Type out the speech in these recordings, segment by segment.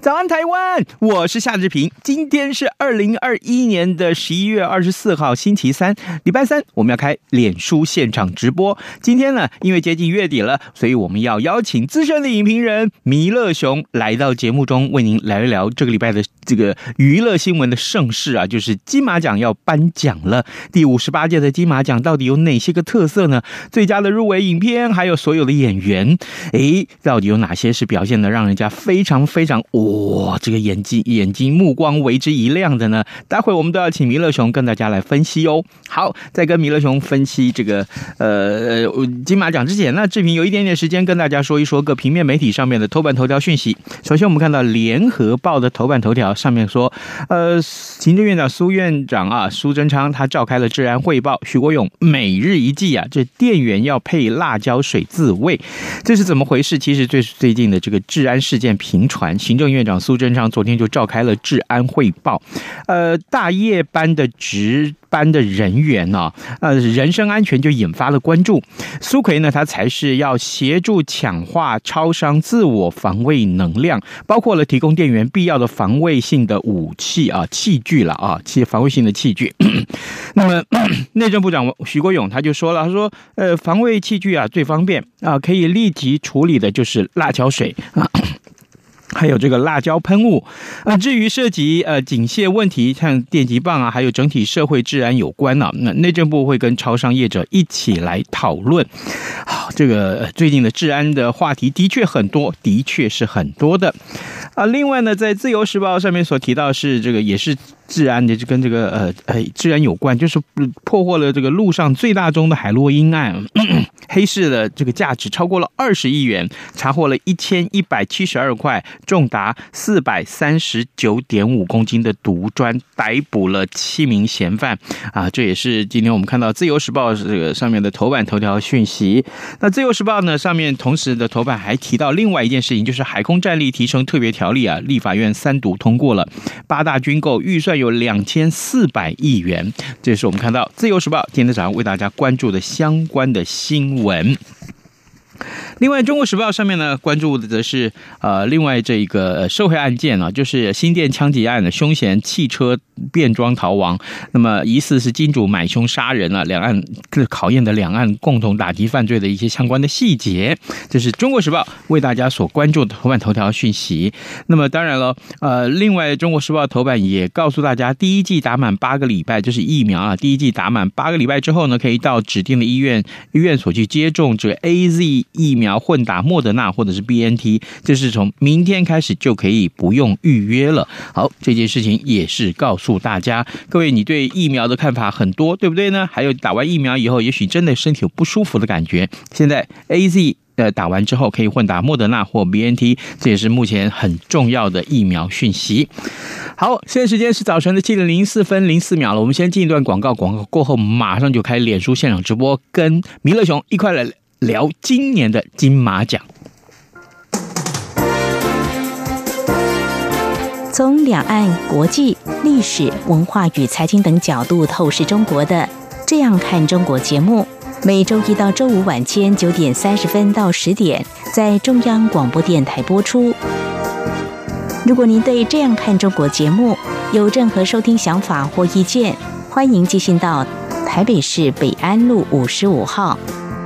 早安，台湾！我是夏志平。今天是二零二一年的十一月二十四号，星期三，礼拜三，我们要开脸书现场直播。今天呢，因为接近月底了，所以我们要邀请资深的影评人弥勒熊来到节目中，为您聊一聊这个礼拜的这个娱乐新闻的盛事啊，就是金马奖要颁奖了。第五十八届的金马奖到底有哪些个特色呢？最佳的入围影片，还有所有的演员，诶，到底有哪些是表现的让人家非常非常哦哇，这个眼睛眼睛目光为之一亮的呢？待会我们都要请弥勒熊跟大家来分析哦。好，在跟弥勒熊分析这个呃金马奖之前呢，志平有一点点时间跟大家说一说各平面媒体上面的头版头条讯息。首先，我们看到联合报的头版头条上面说，呃，行政院长苏院长啊，苏贞昌他召开了治安汇报，许国勇每日一记啊，这店员要配辣椒水自卫，这是怎么回事？其实最最近的这个治安事件频传，行政院。院长苏贞昌昨天就召开了治安汇报，呃，大夜班的值班的人员呢，呃，人身安全就引发了关注。苏奎呢，他才是要协助强化超商自我防卫能量，包括了提供店员必要的防卫性的武器啊器具了啊，器防卫性的器具。那么 内政部长徐国勇他就说了，他说，呃，防卫器具啊最方便啊，可以立即处理的就是辣椒水啊。还有这个辣椒喷雾啊，至于涉及呃警械问题，像电击棒啊，还有整体社会治安有关啊，那内政部会跟超商业者一起来讨论。好，这个最近的治安的话题的确很多，的确是很多的啊。另外呢，在自由时报上面所提到是这个也是。治安的就跟这个呃呃治安有关，就是破获了这个路上最大宗的海洛因案，黑市的这个价值超过了二十亿元，查获了一千一百七十二块，重达四百三十九点五公斤的毒砖，逮捕了七名嫌犯啊！这也是今天我们看到《自由时报》这个上面的头版头条讯息。那《自由时报》呢上面同时的头版还提到另外一件事情，就是海空战力提升特别条例啊，立法院三读通过了，八大军购预算。有两千四百亿元，这是我们看到《自由时报》今天早上为大家关注的相关的新闻。另外，《中国时报》上面呢关注的则是呃，另外这一个社会案件啊，就是新店枪击案的凶嫌汽车变装逃亡，那么疑似是金主买凶杀人啊，两岸这考验的两岸共同打击犯罪的一些相关的细节，这是《中国时报》为大家所关注的头版头条讯息。那么当然了，呃，另外《中国时报》头版也告诉大家，第一剂打满八个礼拜就是疫苗啊，第一剂打满八个礼拜之后呢，可以到指定的医院医院所去接种这个 AZ 疫苗。要混打莫德纳或者是 BNT，这是从明天开始就可以不用预约了。好，这件事情也是告诉大家，各位，你对疫苗的看法很多，对不对呢？还有打完疫苗以后，也许真的身体有不舒服的感觉。现在 AZ 呃打完之后可以混打莫德纳或 BNT，这也是目前很重要的疫苗讯息。好，现在时间是早晨的七点零四分零四秒了，我们先进一段广告，广告过后马上就开脸书现场直播，跟弥勒熊一块来。聊今年的金马奖，从两岸、国际、历史、文化与财经等角度透视中国的《这样看中国》节目，每周一到周五晚间九点三十分到十点在中央广播电台播出。如果您对《这样看中国》节目有任何收听想法或意见，欢迎寄信到台北市北安路五十五号。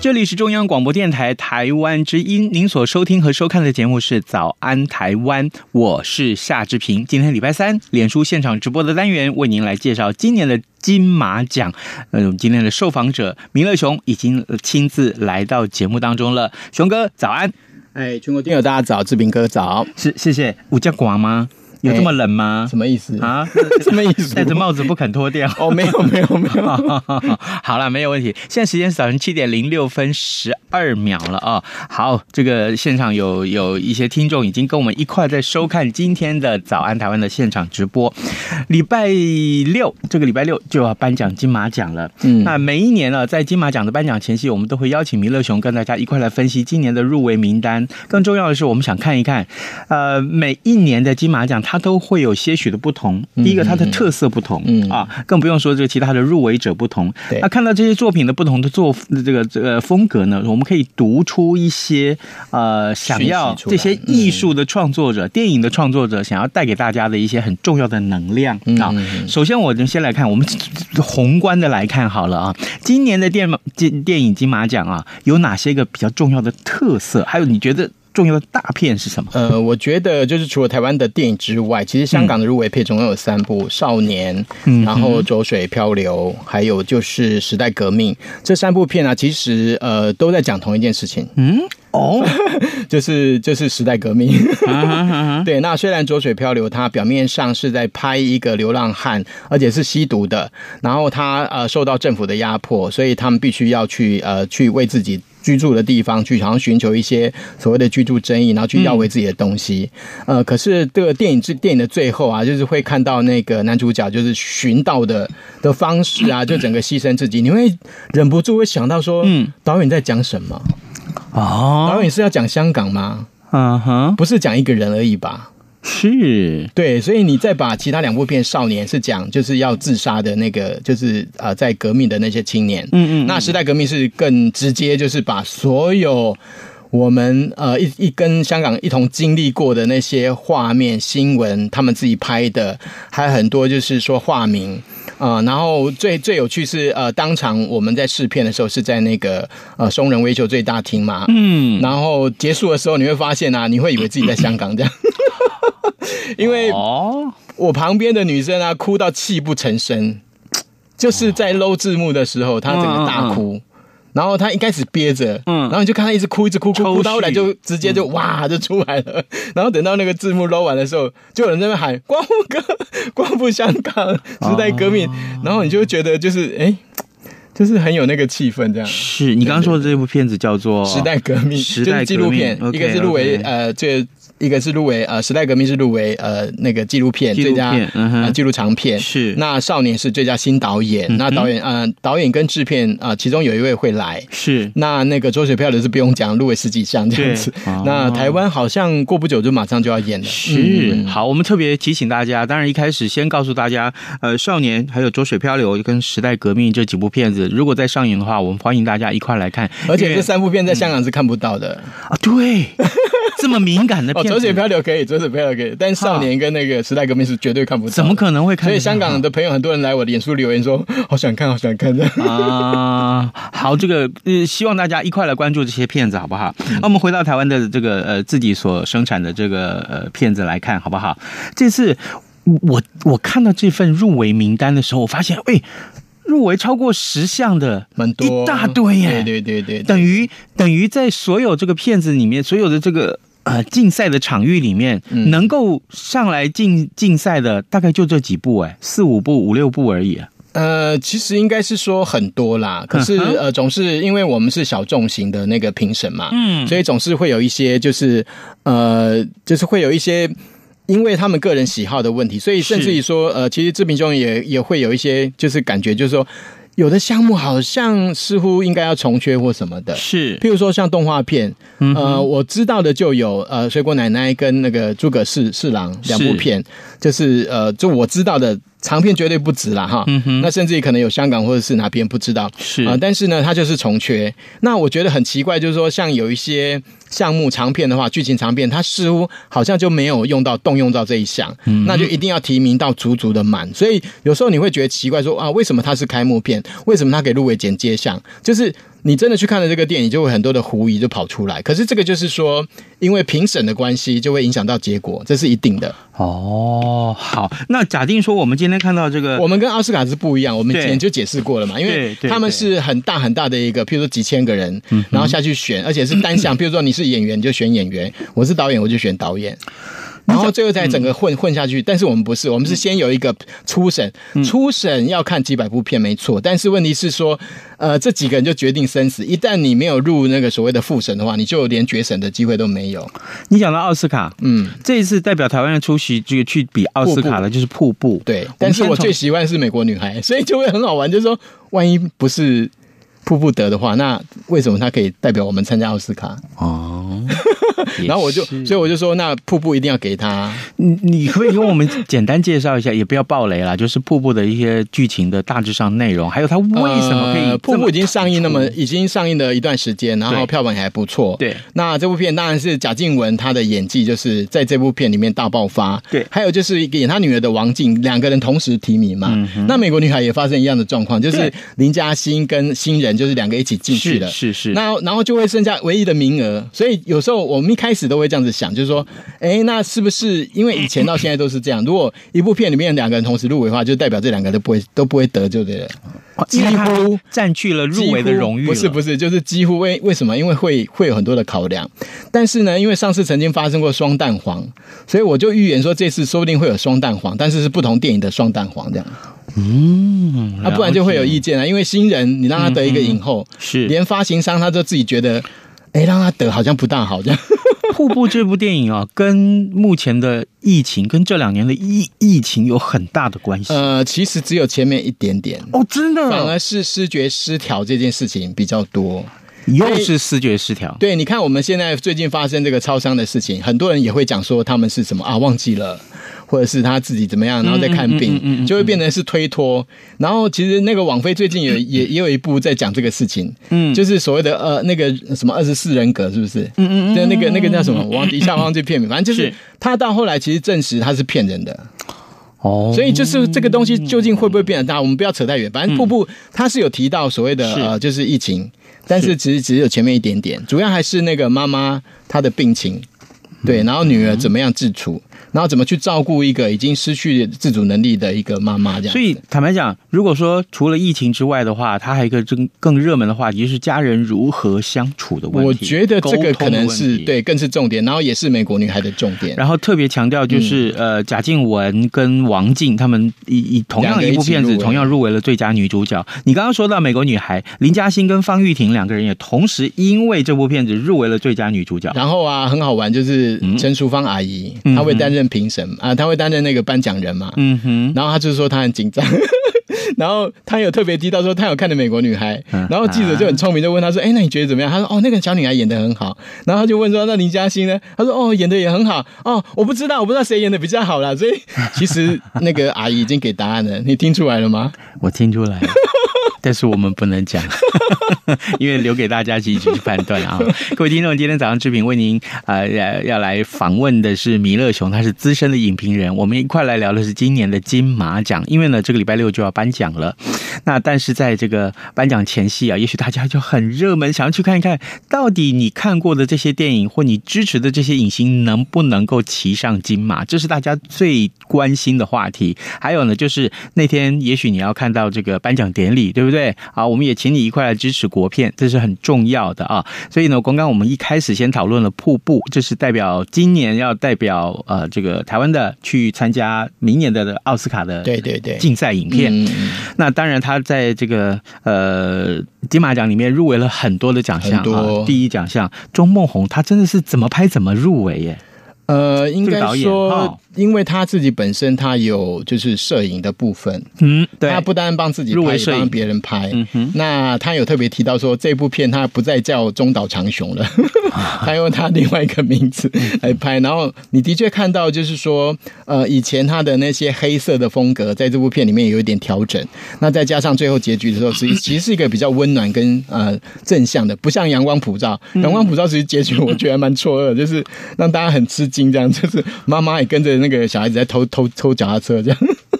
这里是中央广播电台台湾之音，您所收听和收看的节目是《早安台湾》，我是夏志平。今天礼拜三，脸书现场直播的单元为您来介绍今年的金马奖。嗯，今天的受访者明乐雄已经亲自来到节目当中了。雄哥，早安！哎，全国听友大家早，志平哥早。是，谢谢。有这么寡吗？有这么冷吗？什么意思啊？什么意思？戴着帽子不肯脱掉？哦，没有，没有，没有。好了，没有问题。现在时间是早晨七点零六分十二秒了啊。好，这个现场有有一些听众已经跟我们一块在收看今天的早安台湾的现场直播。礼拜六，这个礼拜六就要颁奖金马奖了。嗯，那每一年呢，在金马奖的颁奖前夕，我们都会邀请弥勒熊跟大家一块来分析今年的入围名单。更重要的是，我们想看一看，呃，每一年的金马奖。它都会有些许的不同。第一个，它的特色不同，嗯啊，更不用说这个其他的入围者不同。那看到这些作品的不同的作这个这个风格呢，我们可以读出一些呃，想要这些艺术的创作者、电影的创作者想要带给大家的一些很重要的能量啊。首先，我们先来看，我们宏观的来看好了啊，今年的电金电影金马奖啊，有哪些个比较重要的特色？还有你觉得？重要的大片是什么？呃，我觉得就是除了台湾的电影之外，其实香港的入围片总共有三部，嗯《少年》，然后《浊水漂流》，还有就是《时代革命》这三部片啊，其实呃都在讲同一件事情。嗯，哦，就是就是时代革命。对，那虽然《浊水漂流》它表面上是在拍一个流浪汉，而且是吸毒的，然后他呃受到政府的压迫，所以他们必须要去呃去为自己。居住的地方去，然后寻求一些所谓的居住争议，然后去要回自己的东西。嗯、呃，可是这个电影之电影的最后啊，就是会看到那个男主角就是寻道的的方式啊，就整个牺牲自己，你会忍不住会想到说，嗯，导演在讲什么？哦，导演是要讲香港吗？嗯哼，不是讲一个人而已吧？是。对，所以你再把其他两部片《少年》是讲就是要自杀的那个，就是呃在革命的那些青年，嗯嗯，那时代革命是更直接，就是把所有我们呃一一跟香港一同经历过的那些画面、新闻，他们自己拍的，还有很多就是说化名啊、呃，然后最最有趣是呃当场我们在试片的时候是在那个呃松仁威秀最大厅嘛，嗯，然后结束的时候你会发现啊，你会以为自己在香港这样。因为我旁边的女生啊，哭到泣不成声，就是在搂字幕的时候，她整个大哭，然后他一开始憋着，嗯，然后你就看他一直哭，一直哭，哭哭到后来就直接就哇就出来了，然后等到那个字幕搂完的时候，就有人在那边喊“光复哥，光复香港，时代革命”，然后你就会觉得就是哎，就是很有那个气氛，这样。是你刚刚说的这部片子叫做《时代革命》，时代纪录片，一个是入围呃这。一个是入围呃，时代革命是入围呃那个纪录片最佳呃纪录长片。是，那少年是最佳新导演，嗯、那导演呃导演跟制片啊、呃，其中有一位会来。是，那那个周水漂流是不用讲，入围十几项这样子，哦、那台湾好像过不久就马上就要演了，是、嗯、好，我们特别提醒大家，当然一开始先告诉大家，呃少年还有浊水漂流跟时代革命这几部片子，如果在上映的话，我们欢迎大家一块来看，而且这三部片在香港是看不到的、嗯、啊，对。这么敏感的 片子，浊水漂流可以，浊水漂流可以，但少年跟那个时代革命是绝对看不到。怎么可能会看？所以香港的朋友很多人来我的脸书留言说，好想看，好想看的 啊。好，这个呃，希望大家一块来关注这些片子，好不好？那、嗯、我们回到台湾的这个呃自己所生产的这个呃片子来看，好不好？这次我我看到这份入围名单的时候，我发现，哎。入围超过十项的，蛮多，一大堆耶！对对对对，等于等于在所有这个片子里面，所有的这个呃竞赛的场域里面，嗯、能够上来竞竞赛的大概就这几部哎，四五部、五六部而已。呃，其实应该是说很多啦，可是呃，总是因为我们是小众型的那个评审嘛，嗯，所以总是会有一些就是呃，就是会有一些。因为他们个人喜好的问题，所以甚至于说，呃，其实志平兄也也会有一些就是感觉，就是说。有的项目好像似乎应该要重缺或什么的，是，譬如说像动画片，嗯、呃，我知道的就有呃，水果奶奶跟那个诸葛四四郎两部片，就是呃，就我知道的。长片绝对不止啦，哈，嗯哼，那甚至于可能有香港或者是哪边不知道，是啊、呃，但是呢，它就是重缺。那我觉得很奇怪，就是说，像有一些项目长片的话，剧情长片，它似乎好像就没有用到动用到这一项，嗯，那就一定要提名到足足的满。所以有时候你会觉得奇怪说，说啊，为什么它是开幕片？为什么它给入围剪接项？就是。你真的去看了这个电影，就会很多的狐疑就跑出来。可是这个就是说，因为评审的关系，就会影响到结果，这是一定的。哦，好，那假定说我们今天看到这个，我们跟奥斯卡是不一样。我们之前就解释过了嘛，因为他们是很大很大的一个，譬如说几千个人，然后下去选，而且是单项。譬如说你是演员你，就选演员；我是导演，我就选导演。然后最后再整个混混下去，但是我们不是，我们是先有一个初审，初审要看几百部片没错，但是问题是说，呃，这几个人就决定生死，一旦你没有入那个所谓的复审的话，你就连决审的机会都没有。你讲到奥斯卡，嗯，这一次代表台湾的出席这个去比奥斯卡的就是瀑布，对，但是我最喜欢是美国女孩，所以就会很好玩，就是说，万一不是瀑布得的话，那为什么他可以代表我们参加奥斯卡？哦。然后我就，所以我就说，那瀑布一定要给他。你你可以跟我们简单介绍一下，也不要爆雷啦，就是瀑布的一些剧情的大致上内容，还有它为什么可以、呃。瀑布已经上映那么已经上映了一段时间，然后票房也还不错。对，那这部片当然是贾静雯她的演技就是在这部片里面大爆发。对，还有就是演她女儿的王静，两个人同时提名嘛。嗯、那美国女孩也发生一样的状况，就是林嘉欣跟新人就是两个一起进去了。是是，是。那然后就会剩下唯一的名额，所以有时候我们一开始都会这样子。想就是说，哎，那是不是因为以前到现在都是这样？如果一部片里面两个人同时入围的话，就代表这两个都不会都不会得，就对了。几乎占据了入围的荣誉。不是不是，就是几乎为为什么？因为会会有很多的考量。但是呢，因为上次曾经发生过双蛋黄，所以我就预言说这次说不定会有双蛋黄，但是是不同电影的双蛋黄这样。嗯，啊，不然就会有意见啊。因为新人你让他得一个影后，嗯、是连发行商他都自己觉得，哎，让他得好像不大好这样。瀑布这部电影啊，跟目前的疫情，跟这两年的疫疫情有很大的关系。呃，其实只有前面一点点哦，真的，反而是视觉失调这件事情比较多，又是视觉失调。对，你看我们现在最近发生这个超商的事情，很多人也会讲说他们是什么啊，忘记了。或者是他自己怎么样，然后再看病，嗯嗯嗯嗯、就会变成是推脱。然后其实那个网飞最近也 也也有一部在讲这个事情，嗯，就是所谓的呃那个什么二十四人格，是不是？嗯嗯，就那个那个叫什么，我忘记一下忘记片名，反正就是他到后来其实证实他是骗人的。哦，所以就是这个东西究竟会不会变得大？我们不要扯太远。反正瀑布他是有提到所谓的呃就是疫情，但是其实只有前面一点点，主要还是那个妈妈她的病情，对，然后女儿怎么样自处。然后怎么去照顾一个已经失去自主能力的一个妈妈？这样。所以坦白讲，如果说除了疫情之外的话，它还有一个更更热门的话题，就是家人如何相处的问题。我觉得这个可能是对，更是重点，然后也是美国女孩的重点。然后特别强调就是，嗯、呃，贾静雯跟王静他们以以同样一部片子，同样入围了最佳女主角。你刚刚说到美国女孩林嘉欣跟方玉婷两个人也同时因为这部片子入围了最佳女主角。然后啊，很好玩，就是陈淑芳阿姨，嗯、她会担任。评审啊，她会担任那个颁奖人嘛，嗯哼，然后她就是说她很紧张，然后他有特别提到说他有看的《美国女孩》，然后记者就很聪明，就问他说：“哎，那你觉得怎么样？”他说：“哦，那个小女孩演的很好。”然后他就问说：“那林嘉欣呢？”他说：“哦，演的也很好。”哦，我不知道，我不知道谁演的比较好啦。所以其实那个阿姨已经给答案了，你听出来了吗？我听出来了。但是我们不能讲，因为留给大家自己去判断啊！各位听众，今天早上志平为您啊要要来访问的是弥勒熊，他是资深的影评人。我们一块来聊的是今年的金马奖，因为呢这个礼拜六就要颁奖了。那但是在这个颁奖前夕啊，也许大家就很热门，想要去看一看到底你看过的这些电影或你支持的这些影星能不能够骑上金马，这是大家最关心的话题。还有呢，就是那天也许你要看到这个颁奖典礼，对不对？对，好，我们也请你一块来支持国片，这是很重要的啊。所以呢，刚刚我们一开始先讨论了《瀑布》，这是代表今年要代表呃这个台湾的去参加明年的奥斯卡的对对对竞赛影片。那当然，他在这个呃金马奖里面入围了很多的奖项，啊第一奖项钟梦红，他真的是怎么拍怎么入围耶。呃，应该说，哦、因为他自己本身他有就是摄影的部分，嗯，对，他不单帮自己拍，也帮别人拍。嗯哼，那他有特别提到说，这部片他不再叫中岛长雄了，他用他另外一个名字来拍。然后你的确看到，就是说，呃，以前他的那些黑色的风格，在这部片里面有一点调整。那再加上最后结局的时候，其实 其实是一个比较温暖跟呃正向的，不像阳光普照。阳光普照其实结局我觉得还蛮错愕，就是让大家很吃惊。这样就是妈妈也跟着那个小孩子在偷偷偷脚踏车这样。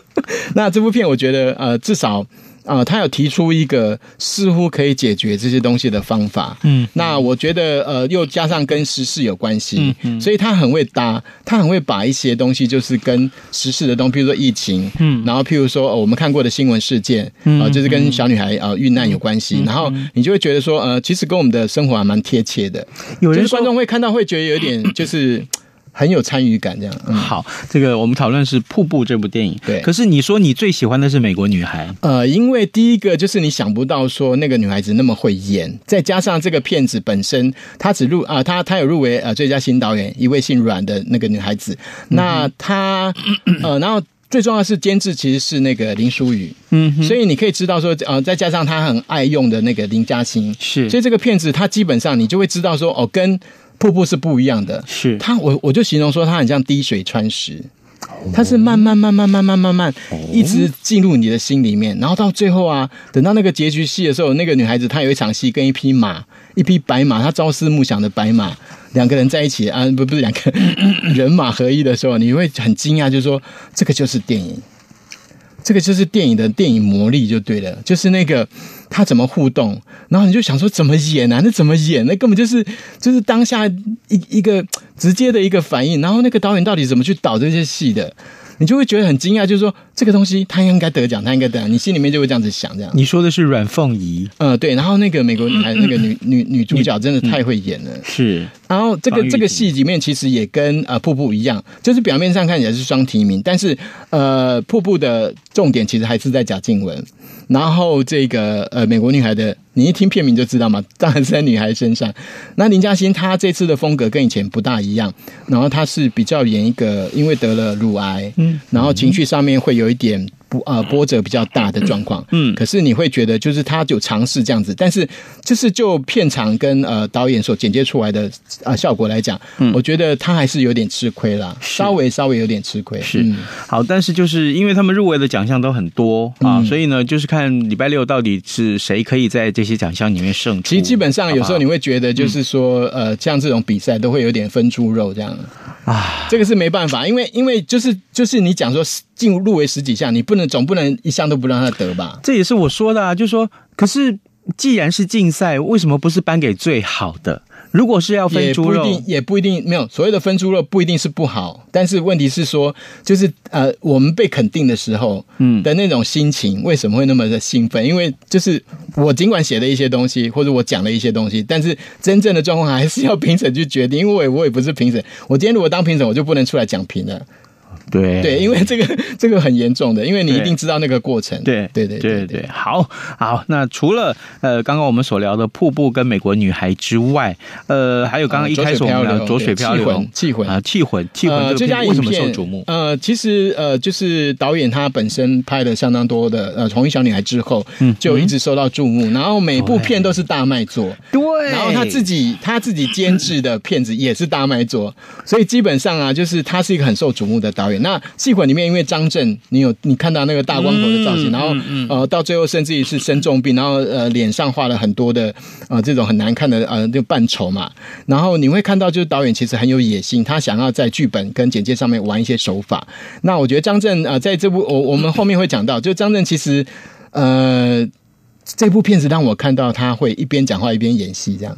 那这部片我觉得呃至少呃他有提出一个似乎可以解决这些东西的方法。嗯，那我觉得呃又加上跟时事有关系，嗯嗯，所以他很会搭，他很会把一些东西就是跟时事的东西，比如说疫情，嗯，然后譬如说我们看过的新闻事件，啊、呃，就是跟小女孩啊遇难有关系，然后你就会觉得说呃其实跟我们的生活还蛮贴切的。有人观众会看到会觉得有点就是。很有参与感，这样。嗯、好，这个我们讨论是《瀑布》这部电影。对，可是你说你最喜欢的是《美国女孩》。呃，因为第一个就是你想不到说那个女孩子那么会演，再加上这个片子本身，她只入啊，她她有入围呃最佳新导演，一位姓阮的那个女孩子。那她呃，然后最重要的是监制其实是那个林书宇，嗯哼，所以你可以知道说呃，再加上她很爱用的那个林嘉欣，是，所以这个片子它基本上你就会知道说哦跟。瀑布是不一样的，是。它，我我就形容说它很像滴水穿石，它是慢慢慢慢慢慢慢慢一直进入你的心里面，然后到最后啊，等到那个结局戏的时候，那个女孩子她有一场戏跟一匹马，一匹白马，她朝思暮想的白马，两个人在一起啊，不不是两个人马合一的时候，你会很惊讶，就是说这个就是电影。这个就是电影的电影魔力就对了，就是那个他怎么互动，然后你就想说怎么演啊？那怎么演？那根本就是就是当下一一个直接的一个反应，然后那个导演到底怎么去导这些戏的？你就会觉得很惊讶，就是说这个东西他应该得奖，他应该得奖，你心里面就会这样子想，这样。你说的是阮凤仪，呃，对，然后那个美国女孩那个女女女主角真的太会演了，是。然后这个这个戏里面其实也跟呃瀑布一样，就是表面上看起来是双提名，但是呃瀑布的重点其实还是在贾静雯。然后这个呃，美国女孩的，你一听片名就知道嘛，当然是在女孩身上。那林嘉欣她这次的风格跟以前不大一样，然后她是比较演一个，因为得了乳癌，嗯，然后情绪上面会有一点。波啊，波折比较大的状况，嗯，可是你会觉得，就是他有尝试这样子，但是就是就片场跟呃导演所剪接出来的啊效果来讲，嗯，我觉得他还是有点吃亏啦，稍微稍微有点吃亏。是。好，但是就是因为他们入围的奖项都很多啊，所以呢，就是看礼拜六到底是谁可以在这些奖项里面胜出。其实基本上有时候你会觉得，就是说呃，像这种比赛都会有点分猪肉这样。啊，这个是没办法，因为因为就是就是你讲说进入围十几项，你不。能总不能一项都不让他得吧？这也是我说的啊，就是说，可是既然是竞赛，为什么不是颁给最好的？如果是要分猪肉，也不一定，也不一定没有所谓的分猪肉，不一定是不好。但是问题是说，就是呃，我们被肯定的时候，嗯的那种心情，为什么会那么的兴奋？因为就是我尽管写了一些东西，或者我讲了一些东西，但是真正的状况还是要评审去决定。因为我也不是评审，我今天如果当评审，我就不能出来讲评了。对对，因为这个这个很严重的，因为你一定知道那个过程。对对对对对，好好。那除了呃刚刚我们所聊的瀑布跟美国女孩之外，呃，还有刚刚一开始我们聊浊水漂流、气魂啊，气魂气魂这家影片为什么受瞩目？呃，其实呃，就是导演他本身拍的相当多的呃，红衣小女孩之后，嗯，就一直受到注目，然后每部片都是大卖座。对，然后他自己他自己监制的片子也是大卖座，所以基本上啊，就是他是一个很受瞩目的导演。那戏馆里面，因为张震，你有你看到那个大光头的造型，嗯、然后、嗯、呃，到最后甚至于是生重病，然后呃，脸上画了很多的呃这种很难看的呃就扮丑嘛，然后你会看到就是导演其实很有野心，他想要在剧本跟简介上面玩一些手法。那我觉得张震啊、呃，在这部我我们后面会讲到，就张震其实呃这部片子让我看到他会一边讲话一边演戏这样。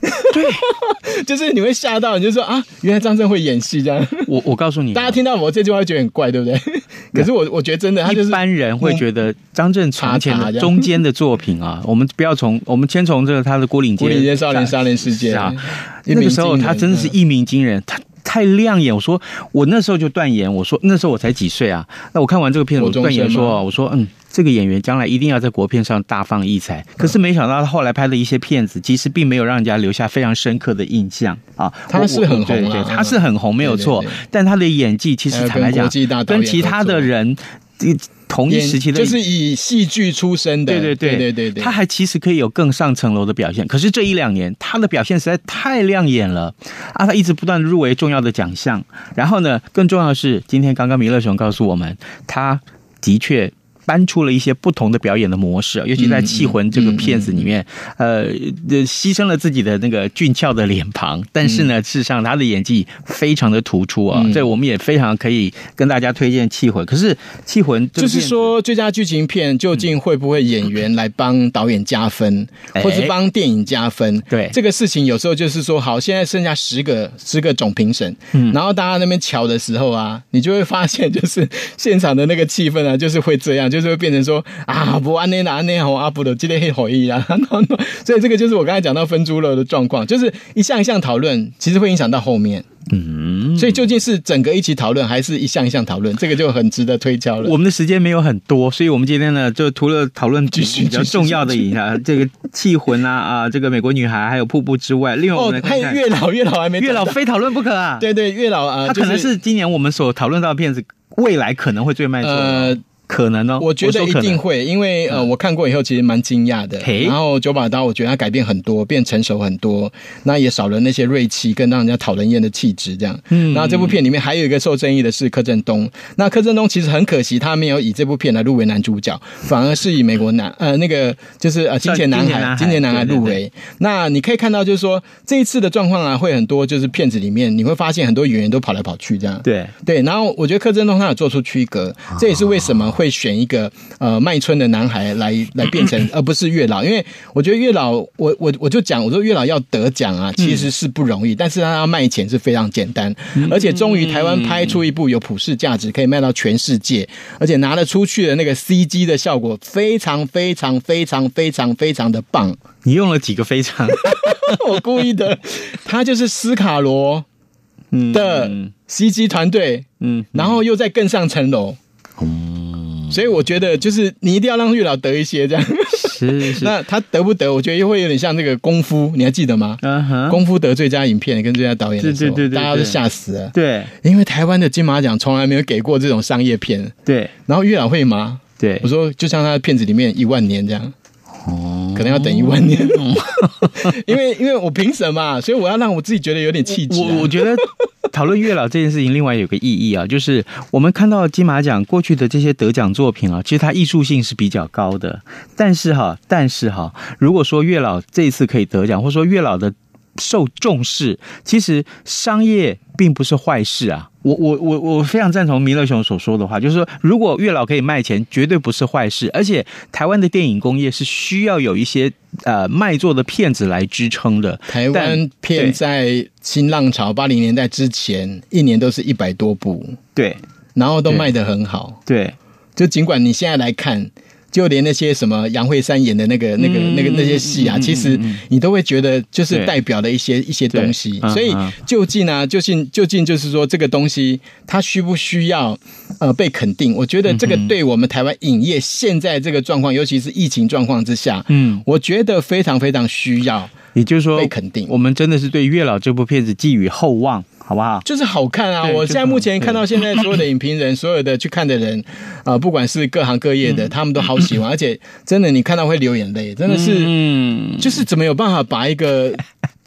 对，就是你会吓到，你就说啊，原来张震会演戏这样。我我告诉你，大家听到我这句话会觉得很怪，对不对？可是我我觉得真的，他就是、一般人会觉得张震从前的中间的作品啊，我们不要从我们先从这个他的《郭岭街》《郭岭街少年杀人事件》啊，那个时候他真的是一鸣惊人，他。太亮眼。我说我那时候就断言，我说那时候我才几岁啊？那我看完这个片子，我断言说，我说嗯，这个演员将来一定要在国片上大放异彩。可是没想到他后来拍的一些片子，其实并没有让人家留下非常深刻的印象啊。他是很红，对对，他是很红，没有错。但他的演技其实坦白讲，跟其他的人。同一时期的就是以戏剧出身的，对对对对对对，他还其实可以有更上层楼的表现。可是这一两年，他的表现实在太亮眼了啊！他一直不断入围重要的奖项，然后呢，更重要的是，今天刚刚弥勒熊告诉我们，他的确。搬出了一些不同的表演的模式，尤其在《气魂》这个片子里面，呃，牺牲了自己的那个俊俏的脸庞，但是呢，事实上他的演技非常的突出啊，这我们也非常可以跟大家推荐《气魂》。可是《气魂》就是说，最佳剧情片究竟会不会演员来帮导演加分，或是帮电影加分？对这个事情，有时候就是说，好，现在剩下十个十个总评审，然后大家那边瞧的时候啊，你就会发现，就是现场的那个气氛啊，就是会这样就。就是会变成说啊，不安内哪安内好阿布的今天黑好意啊，所以这个就是我刚才讲到分猪肉的状况，就是一项一项讨论，其实会影响到后面。嗯，所以究竟是整个一起讨论，还是一项一项讨论？这个就很值得推敲了。我们的时间没有很多，所以我们今天呢，就除了讨论比较重要的影下 这个气魂啊啊，这个美国女孩还有瀑布之外，另外我们还有月老，月老还没月老非讨论不可啊。对对，月老啊，他可能是今年我们所讨论到的片子，未来可能会最卖座。呃可能哦？我觉得一定会，因为呃，我看过以后其实蛮惊讶的。然后九把刀，我觉得他改变很多，变成熟很多，那也少了那些锐气跟让人家讨人厌的气质这样。嗯。然后这部片里面还有一个受争议的是柯震东。那柯震东其实很可惜，他没有以这部片来入围男主角，反而是以美国男呃那个就是呃金钱男孩金钱男孩入围。那你可以看到，就是说这一次的状况啊，会很多，就是片子里面你会发现很多演员都跑来跑去这样。对对。然后我觉得柯震东他有做出区隔，这也是为什么。会选一个呃卖春的男孩来来变成，而 不是月老，因为我觉得月老，我我我就讲，我说月老要得奖啊，其实是不容易，但是他要卖钱是非常简单，而且终于台湾拍出一部有普世价值，可以卖到全世界，而且拿得出去的那个 CG 的效果非常非常非常非常非常的棒。你用了几个非常？我故意的，他就是斯卡罗的 CG 团队，嗯，然后又再更上层楼。嗯，所以我觉得就是你一定要让月老得一些这样，是是。那他得不得？我觉得又会有点像那个功夫，你还记得吗？嗯哼，功夫得最佳影片跟最佳导演的时候，对对对，大家都吓死了。对，因为台湾的金马奖从来没有给过这种商业片。对，然后月老会吗？对，我说就像他的片子里面一万年这样。哦，可能要等一万年，因为因为我评审嘛，所以我要让我自己觉得有点气质。我我觉得讨论月老这件事情，另外有个意义啊，就是我们看到金马奖过去的这些得奖作品啊，其实它艺术性是比较高的。但是哈，但是哈，如果说月老这一次可以得奖，或者说月老的受重视，其实商业并不是坏事啊。我我我我非常赞同弥勒熊所说的话，就是说，如果月老可以卖钱，绝对不是坏事。而且，台湾的电影工业是需要有一些呃卖座的片子来支撑的。台湾片在新浪潮八零年代之前，一年都是一百多部，对，然后都卖得很好，对。就尽管你现在来看。就连那些什么杨惠珊演的那个、那个、那个那些戏啊，其实你都会觉得就是代表了一些一些东西。所以究竟呢，究竟究竟就是说这个东西它需不需要呃被肯定？我觉得这个对我们台湾影业现在这个状况，尤其是疫情状况之下，嗯，我觉得非常非常需要。也就是说，被肯定，我们真的是对《月老》这部片子寄予厚望。好不好？就是好看啊！我现在目前看到现在所有的影评人，所有的去看的人，啊、呃，不管是各行各业的，他们都好喜欢，而且真的，你看到会流眼泪，真的是，嗯，就是怎么有办法把一个。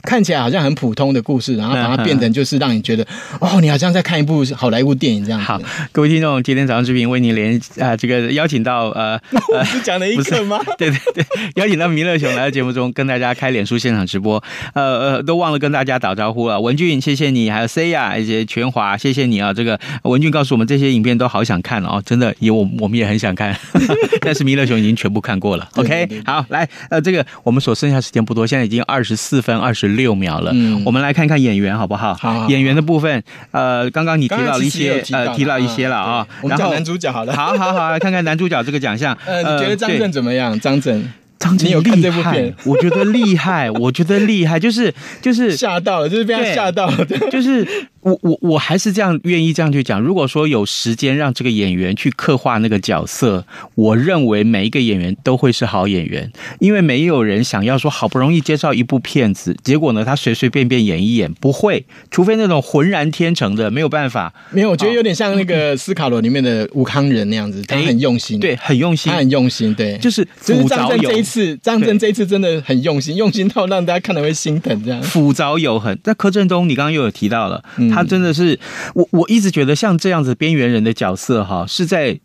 看起来好像很普通的故事，然后把它变成就是让你觉得哦，你好像在看一部好莱坞电影这样子。好，各位听众，今天早上视频为您连啊、呃、这个邀请到呃，我是讲了一个吗？对对对，邀请到弥勒熊来到节目中跟大家开脸书现场直播。呃呃，都忘了跟大家打招呼了。文俊，谢谢你，还有 Saya 以及全华，谢谢你啊。这个文俊告诉我们这些影片都好想看哦，真的也我我们也很想看，但是弥勒熊已经全部看过了。OK，好，来呃这个我们所剩下时间不多，现在已经二十四分二十六秒了。嗯，我们来看看演员好不好？好，演员的部分，呃，刚刚你提到了一些，呃，提到一些了啊。我们讲男主角好了。好好好，来看看男主角这个奖项。呃，你觉得张震怎么样？张震，张震，你有看这部片？我觉得厉害，我觉得厉害，就是就是吓到了，就是被他吓到了，就是我我我还是这样愿意这样去讲。如果说有时间让这个演员去刻画那个角色，我认为每一个演员都会是好演员，因为没有人想要说好不容易介绍一部片子，结果呢他随随便便演一演，不会，除非那种浑然天成的，没有办法。没有，我觉得有点像那个斯卡罗里面的吴康仁那样子，他很用心，对，很用心，他很用心，对，就是就是张震这一次，张震这一次真的很用心，用心到让大家看了会心疼这样，斧凿有痕。那柯震东，你刚刚又有提到了。他真的是我，我一直觉得像这样子边缘人的角色哈，是在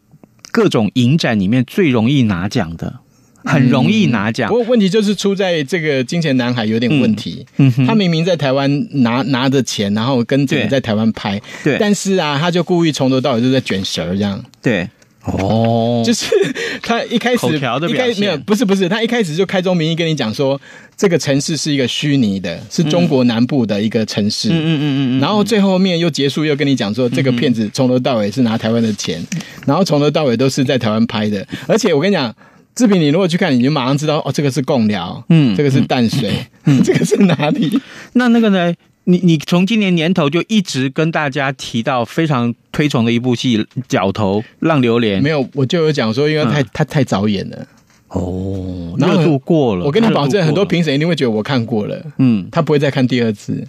各种影展里面最容易拿奖的，很容易拿奖。不过问题就是出在这个《金钱男孩》有点问题。嗯，他明明在台湾拿拿着钱，然后跟这个在台湾拍，对，但是啊，他就故意从头到尾就在卷舌这样。对。哦，就是他一开始口条的表现没有，不是不是，他一开始就开宗明义跟你讲说，这个城市是一个虚拟的，是中国南部的一个城市。嗯嗯嗯嗯，然后最后面又结束，又跟你讲说，这个骗子从头到尾是拿台湾的钱，然后从头到尾都是在台湾拍的。而且我跟你讲，志平，你如果去看，你就马上知道哦，这个是贡寮，嗯，这个是淡水，嗯，这个是哪里？那那个呢？你你从今年年头就一直跟大家提到非常推崇的一部戏《角头浪流连》，没有，我就有讲说，因为太、嗯、他太早演了哦，热度过了。我跟你保证，很多评审一定会觉得我看过了，嗯，他不会再看第二次。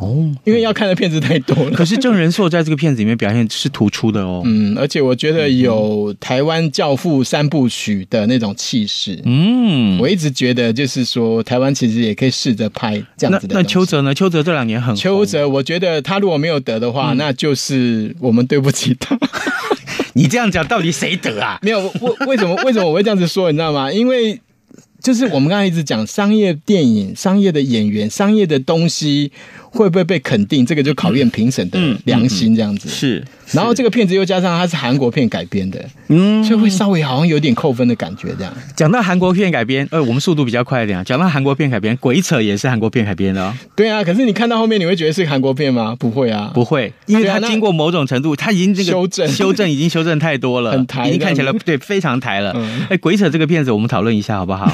哦，因为要看的片子太多了。可是郑仁硕在这个片子里面表现是突出的哦。嗯，而且我觉得有台湾教父三部曲的那种气势。嗯，我一直觉得就是说，台湾其实也可以试着拍这样子的。那那邱泽呢？邱泽这两年很邱泽，我觉得他如果没有得的话，嗯、那就是我们对不起他。你这样讲，到底谁得啊？没有，为为什么为什么我会这样子说？你知道吗？因为就是我们刚才一直讲商业电影、商业的演员、商业的东西。会不会被肯定？这个就考验评审的良心，这样子、是。然后这个片子又加上它是韩国片改编的，嗯，所以会稍微好像有点扣分的感觉。这样讲到韩国片改编，呃，我们速度比较快一点啊。讲到韩国片改编，《鬼扯》也是韩国片改编的哦。对啊，可是你看到后面，你会觉得是韩国片吗？不会啊，不会，因为它经过某种程度，它已经这个修正修正已经修正太多了，很台，已经看起来对非常台了。哎、嗯，欸《鬼扯》这个片子我们讨论一下好不好？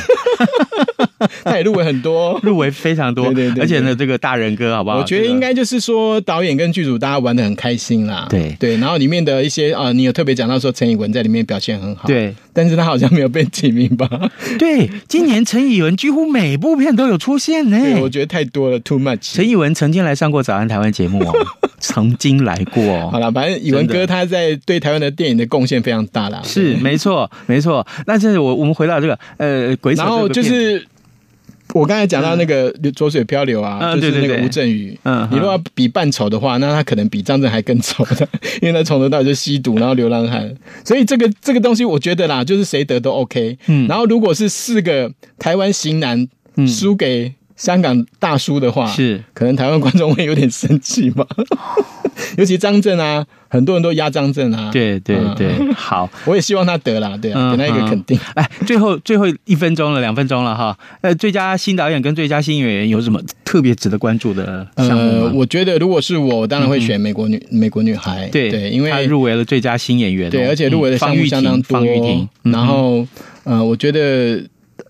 他也入围很多，入围非常多，对对对，对，而且呢，这个大人哥好不好？我觉得应该就是说导演跟剧组大家玩的很开心啦。对对，然后里面的一些啊，你有特别讲到说陈以文在里面表现很好，对，但是他好像没有被提名吧？对，今年陈以文几乎每部片都有出现呢。对，我觉得太多了，too much。陈以文曾经来上过早安台湾节目哦，曾经来过。好了，反正以文哥他在对台湾的电影的贡献非常大啦。是，没错，没错。那现在我我们回到这个呃鬼，然后就是。我刚才讲到那个《浊水漂流》啊，嗯、就是那个吴镇宇。嗯，你如果要比扮丑的话，那他可能比张震还更丑的，因为他从头到尾就吸毒，然后流浪汉。所以这个这个东西，我觉得啦，就是谁得都 OK。嗯，然后如果是四个台湾型男输给香港大叔的话，是可能台湾观众会有点生气吧。尤其张震啊，很多人都压张震啊。对对对，好，我也希望他得了，对啊，给他一个肯定。哎，最后最后一分钟了，两分钟了哈。呃，最佳新导演跟最佳新演员有什么 特别值得关注的项目？呃，我觉得如果是我，我当然会选美国女美国女孩。对对，因为她入围了最佳新演员，对，而且入围的项目相当多。然后呃，我觉得。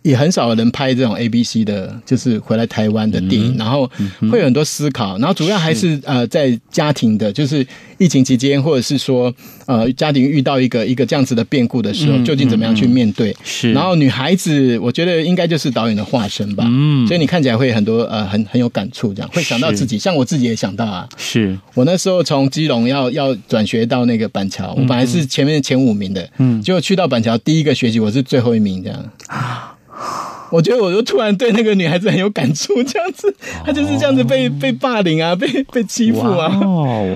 也很少人拍这种 A B C 的，就是回来台湾的电影，嗯，然后会有很多思考，然后主要还是，是。呃在家庭的，就是疫情期间，或者是说呃家庭遇到一个一个这样子的变故的时候，究竟怎么样去面对？是，然后女孩子，我觉得应该就是导演的化身吧，嗯，所以你看起来会很多呃很很有感触，这样会想到自己，像我自己也想到啊，是。我那时候从基隆要要转学到那个板桥，我本来是前面前五名的，嗯，结果去到板桥第一个学期我是最后一名，这样。啊。Whew. 我觉得我就突然对那个女孩子很有感触，这样子，她就是这样子被被霸凌啊，被被欺负啊，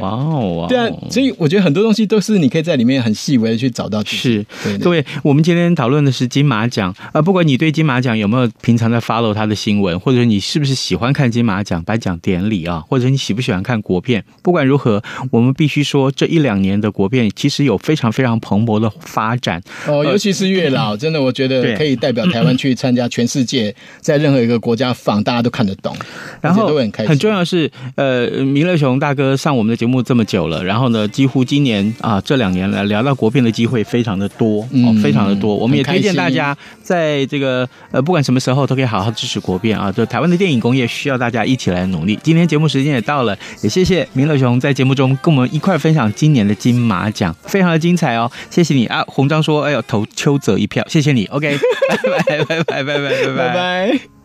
哇哦哇，对啊，所以我觉得很多东西都是你可以在里面很细微的去找到。是，各位，我们今天讨论的是金马奖啊，不管你对金马奖有没有平常在 follow 他的新闻，或者你是不是喜欢看金马奖颁奖典礼啊，或者你喜不喜欢看国片，不管如何，我们必须说这一两年的国片其实有非常非常蓬勃的发展。哦，尤其是月老，真的我觉得可以代表台湾 去参加全。世界，在任何一个国家放，大家都看得懂，然后都很开心。很重要的是，呃，弥勒熊大哥上我们的节目这么久了，然后呢，几乎今年啊这两年来聊到国片的机会非常的多，哦，嗯、非常的多。我们也推荐大家在这个呃不管什么时候都可以好好支持国片啊，就台湾的电影工业需要大家一起来努力。今天节目时间也到了，也谢谢弥勒熊在节目中跟我们一块分享今年的金马奖，非常的精彩哦，谢谢你啊！红章说，哎呦，投邱泽一票，谢谢你，OK，拜拜拜拜拜拜拜。